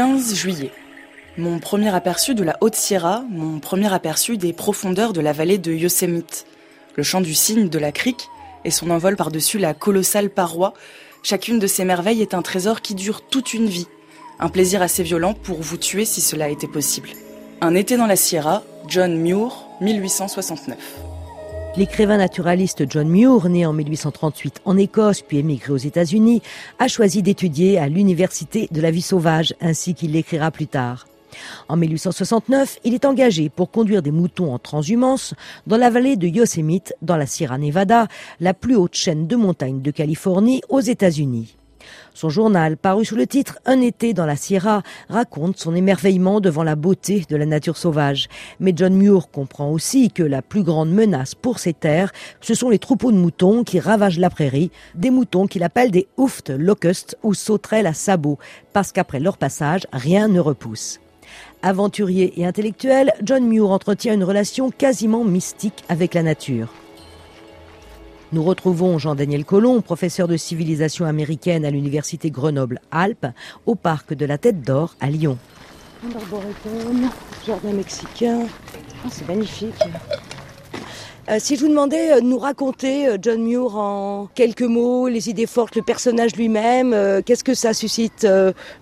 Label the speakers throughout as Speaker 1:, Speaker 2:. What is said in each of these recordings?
Speaker 1: 15 juillet. Mon premier aperçu de la Haute Sierra, mon premier aperçu des profondeurs de la vallée de Yosemite. Le chant du cygne de la crique et son envol par-dessus la colossale paroi, chacune de ces merveilles est un trésor qui dure toute une vie. Un plaisir assez violent pour vous tuer si cela était possible. Un été dans la Sierra, John Muir, 1869.
Speaker 2: L'écrivain naturaliste John Muir, né en 1838 en Écosse puis émigré aux États-Unis, a choisi d'étudier à l'Université de la vie sauvage, ainsi qu'il l'écrira plus tard. En 1869, il est engagé pour conduire des moutons en transhumance dans la vallée de Yosemite, dans la Sierra Nevada, la plus haute chaîne de montagnes de Californie aux États-Unis. Son journal, paru sous le titre Un été dans la Sierra, raconte son émerveillement devant la beauté de la nature sauvage. Mais John Muir comprend aussi que la plus grande menace pour ces terres, ce sont les troupeaux de moutons qui ravagent la prairie, des moutons qu'il appelle des hoofed locusts ou sauterelles à sabots, parce qu'après leur passage, rien ne repousse. Aventurier et intellectuel, John Muir entretient une relation quasiment mystique avec la nature. Nous retrouvons Jean-Daniel Colomb, professeur de civilisation américaine à l'université Grenoble-Alpes, au parc de la Tête d'Or à Lyon.
Speaker 3: Un arboretum, jardin mexicain. Ah, c'est magnifique. Euh, si je vous demandais euh, de nous raconter euh, John Muir en quelques mots, les idées fortes, le personnage lui-même, qu'est-ce que ça suscite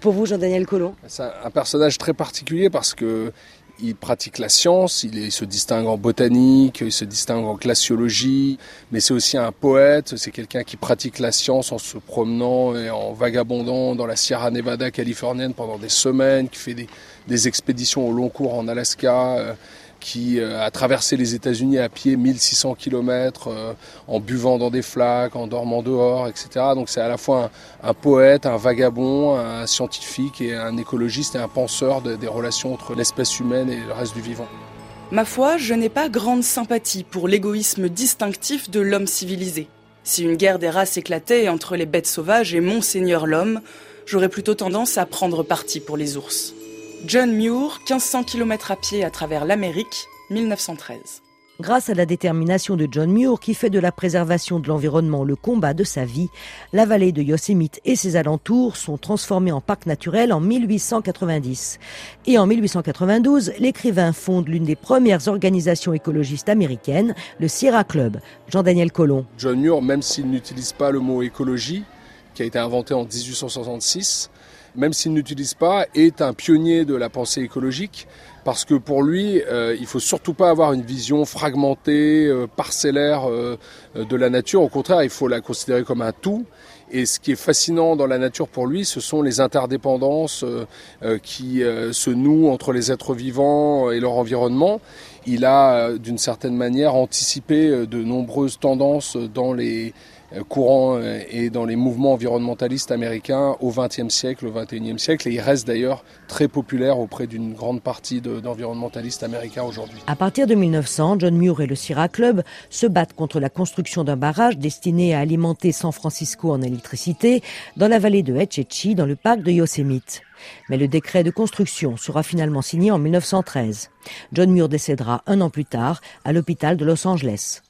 Speaker 3: pour vous, Jean-Daniel Colomb
Speaker 4: C'est un personnage très particulier parce que il pratique la science, il, se distingue en botanique, il se distingue en glaciologie, mais c'est aussi un poète, c'est quelqu'un qui pratique la science en se promenant et en vagabondant dans la Sierra Nevada californienne pendant des semaines, qui fait des, des expéditions au long cours en Alaska qui euh, a traversé les États-Unis à pied 1600 km euh, en buvant dans des flaques, en dormant dehors, etc. Donc c'est à la fois un, poète, un vagabond, un scientifique et un écologiste et un penseur des relations entre l'espèce humaine et le reste du vivant.
Speaker 1: Ma foi, je n'ai pas grande sympathie pour l'égoïsme distinctif de l'homme civilisé. Si une guerre des races éclatait entre les bêtes sauvages et Monseigneur l'homme, j'aurais plutôt tendance à prendre parti pour les ours. John Muir, 1500 km à pied à travers l'Amérique, 1913.
Speaker 2: Grâce à la détermination de John Muir, qui fait de la préservation de l'environnement le combat de sa vie, la vallée de Yosemite et ses alentours sont transformés en parc naturel en 1890. Et en 1892, l'écrivain fonde l'une des premières organisations écologistes américaines, le Sierra Club. Jean-Daniel Colomb.
Speaker 4: John Muir, même s'il n'utilise pas le mot écologie, qui a été inventé en 1866, même s'il n'utilise pas, est un pionnier de la pensée écologique parce que pour lui, euh, il faut surtout pas avoir une vision fragmentée, euh, parcellaire euh, de la nature. Au contraire, il faut la considérer comme un tout. Et ce qui est fascinant dans la nature pour lui, ce sont les interdépendances qui se nouent entre les êtres vivants et leur environnement. Il a, d'une certaine manière, anticipé de nombreuses tendances dans les euh, courant euh, et dans les mouvements environnementalistes américains au XXe siècle, au XXIe siècle, et il reste d'ailleurs très populaire auprès d'une grande partie d'environnementalistes américains aujourd'hui.
Speaker 2: À partir de 1900, John Muir et le Sierra Club se battent contre la construction d'un barrage destiné à alimenter San Francisco en électricité dans la vallée de Hetchetchee, dans le parc de Yosemite. Mais le décret de construction sera finalement signé en 1913. John Muir décédera un an plus tard à l'hôpital de Los Angeles.